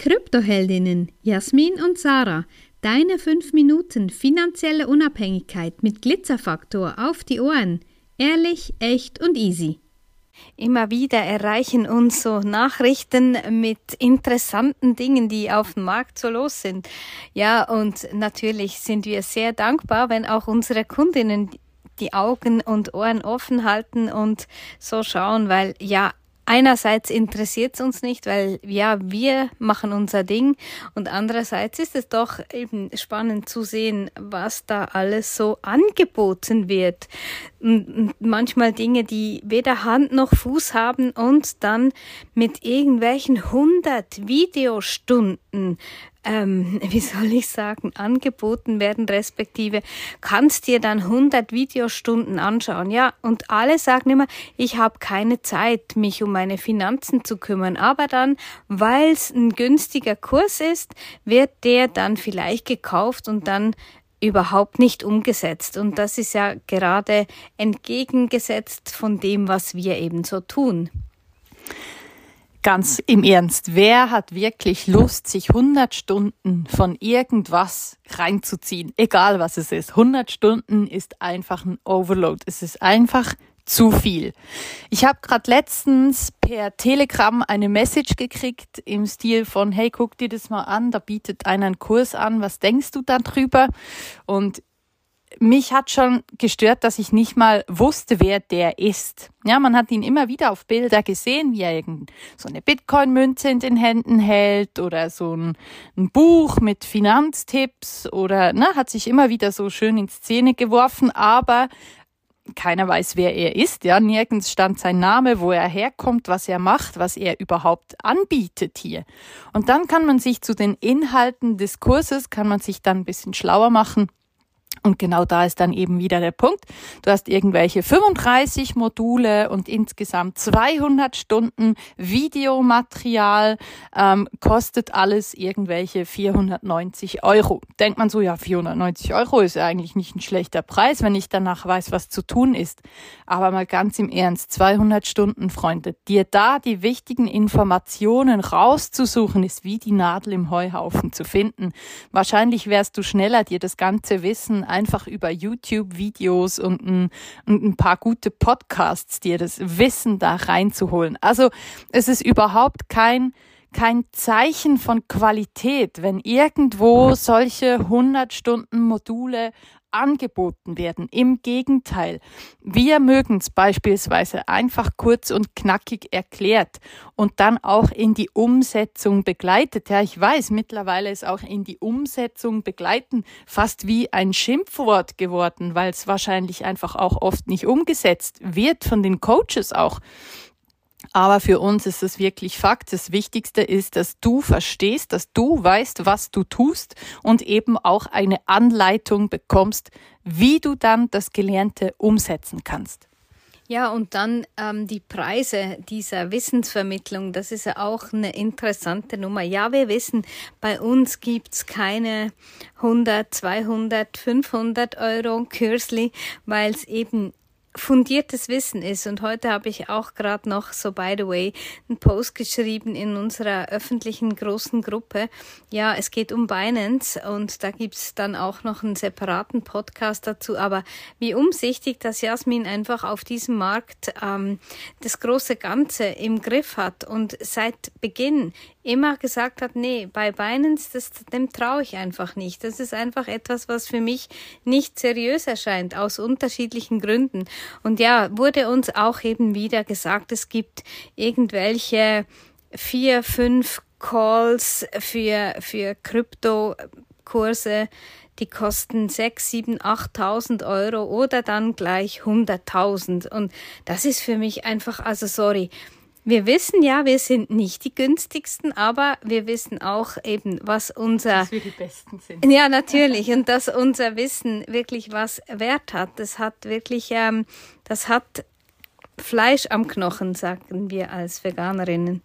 Kryptoheldinnen Jasmin und Sarah. Deine 5 Minuten finanzielle Unabhängigkeit mit Glitzerfaktor auf die Ohren. Ehrlich, echt und easy. Immer wieder erreichen uns so Nachrichten mit interessanten Dingen, die auf dem Markt so los sind. Ja, und natürlich sind wir sehr dankbar, wenn auch unsere Kundinnen die Augen und Ohren offen halten und so schauen, weil ja, einerseits interessiert es uns nicht, weil ja, wir machen unser Ding und andererseits ist es doch eben spannend zu sehen, was da alles so angeboten wird. manchmal Dinge, die weder Hand noch Fuß haben und dann mit irgendwelchen 100 Videostunden ähm, wie soll ich sagen, angeboten werden, respektive kannst dir dann 100 Videostunden anschauen. Ja, und alle sagen immer, ich habe keine Zeit, mich um meine Finanzen zu kümmern. Aber dann, weil es ein günstiger Kurs ist, wird der dann vielleicht gekauft und dann überhaupt nicht umgesetzt. Und das ist ja gerade entgegengesetzt von dem, was wir eben so tun. Ganz im Ernst, wer hat wirklich Lust, sich 100 Stunden von irgendwas reinzuziehen? Egal was es ist. 100 Stunden ist einfach ein Overload. Es ist einfach zu viel. Ich habe gerade letztens per Telegram eine Message gekriegt im Stil von, hey, guck dir das mal an, da bietet einer einen Kurs an, was denkst du dann drüber? Und mich hat schon gestört, dass ich nicht mal wusste, wer der ist. Ja, man hat ihn immer wieder auf Bilder gesehen, wie er so eine Bitcoin-Münze in den Händen hält oder so ein, ein, Buch mit Finanztipps oder ne, hat sich immer wieder so schön in Szene geworfen, aber keiner weiß, wer er ist. Ja, nirgends stand sein Name, wo er herkommt, was er macht, was er überhaupt anbietet hier. Und dann kann man sich zu den Inhalten des Kurses, kann man sich dann ein bisschen schlauer machen und genau da ist dann eben wieder der Punkt. Du hast irgendwelche 35 Module und insgesamt 200 Stunden Videomaterial, ähm, kostet alles irgendwelche 490 Euro. Denkt man so, ja, 490 Euro ist eigentlich nicht ein schlechter Preis, wenn ich danach weiß, was zu tun ist. Aber mal ganz im Ernst, 200 Stunden, Freunde, dir da die wichtigen Informationen rauszusuchen, ist wie die Nadel im Heuhaufen zu finden. Wahrscheinlich wärst du schneller, dir das ganze Wissen einfach über YouTube-Videos und ein, und ein paar gute Podcasts dir das Wissen da reinzuholen. Also es ist überhaupt kein kein Zeichen von Qualität, wenn irgendwo solche 100 Stunden Module angeboten werden. Im Gegenteil, wir mögen es beispielsweise einfach kurz und knackig erklärt und dann auch in die Umsetzung begleitet. Ja, ich weiß, mittlerweile ist auch in die Umsetzung begleiten fast wie ein Schimpfwort geworden, weil es wahrscheinlich einfach auch oft nicht umgesetzt wird von den Coaches auch. Aber für uns ist es wirklich Fakt. Das Wichtigste ist, dass du verstehst, dass du weißt, was du tust und eben auch eine Anleitung bekommst, wie du dann das Gelernte umsetzen kannst. Ja, und dann ähm, die Preise dieser Wissensvermittlung, das ist ja auch eine interessante Nummer. Ja, wir wissen, bei uns gibt's keine 100, 200, 500 Euro Kürzli, weil es eben fundiertes Wissen ist. Und heute habe ich auch gerade noch, so by the way, einen Post geschrieben in unserer öffentlichen großen Gruppe. Ja, es geht um Binance und da gibt's dann auch noch einen separaten Podcast dazu. Aber wie umsichtig, dass Jasmin einfach auf diesem Markt ähm, das große Ganze im Griff hat und seit Beginn immer gesagt hat, nee, bei Binance, das, dem traue ich einfach nicht. Das ist einfach etwas, was für mich nicht seriös erscheint, aus unterschiedlichen Gründen. Und ja, wurde uns auch eben wieder gesagt, es gibt irgendwelche vier, fünf Calls für, für Kryptokurse, die kosten sechs, sieben, achttausend Euro oder dann gleich hunderttausend. Und das ist für mich einfach, also sorry, wir wissen ja, wir sind nicht die günstigsten, aber wir wissen auch eben, was unser. Dass wir die Besten sind. Ja, natürlich. Und dass unser Wissen wirklich was wert hat. Das hat wirklich, ähm, das hat Fleisch am Knochen, sagen wir als Veganerinnen.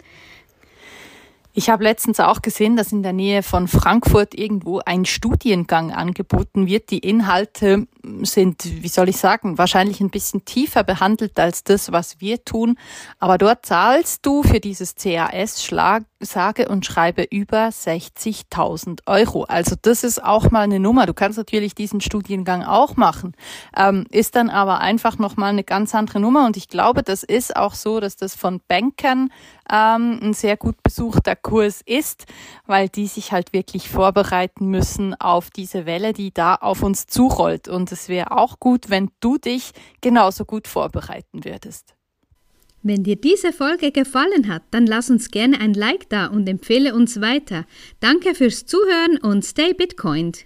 Ich habe letztens auch gesehen, dass in der Nähe von Frankfurt irgendwo ein Studiengang angeboten wird. Die Inhalte sind, wie soll ich sagen, wahrscheinlich ein bisschen tiefer behandelt als das, was wir tun. Aber dort zahlst du für dieses CAS Schlag, sage und schreibe über 60.000 Euro. Also das ist auch mal eine Nummer. Du kannst natürlich diesen Studiengang auch machen, ähm, ist dann aber einfach nochmal eine ganz andere Nummer. Und ich glaube, das ist auch so, dass das von Bankern ähm, ein sehr gut besuchter Kurs ist, weil die sich halt wirklich vorbereiten müssen auf diese Welle, die da auf uns zurollt. Und es wäre auch gut, wenn du dich genauso gut vorbereiten würdest. Wenn dir diese Folge gefallen hat, dann lass uns gerne ein Like da und empfehle uns weiter. Danke fürs Zuhören und stay Bitcoined.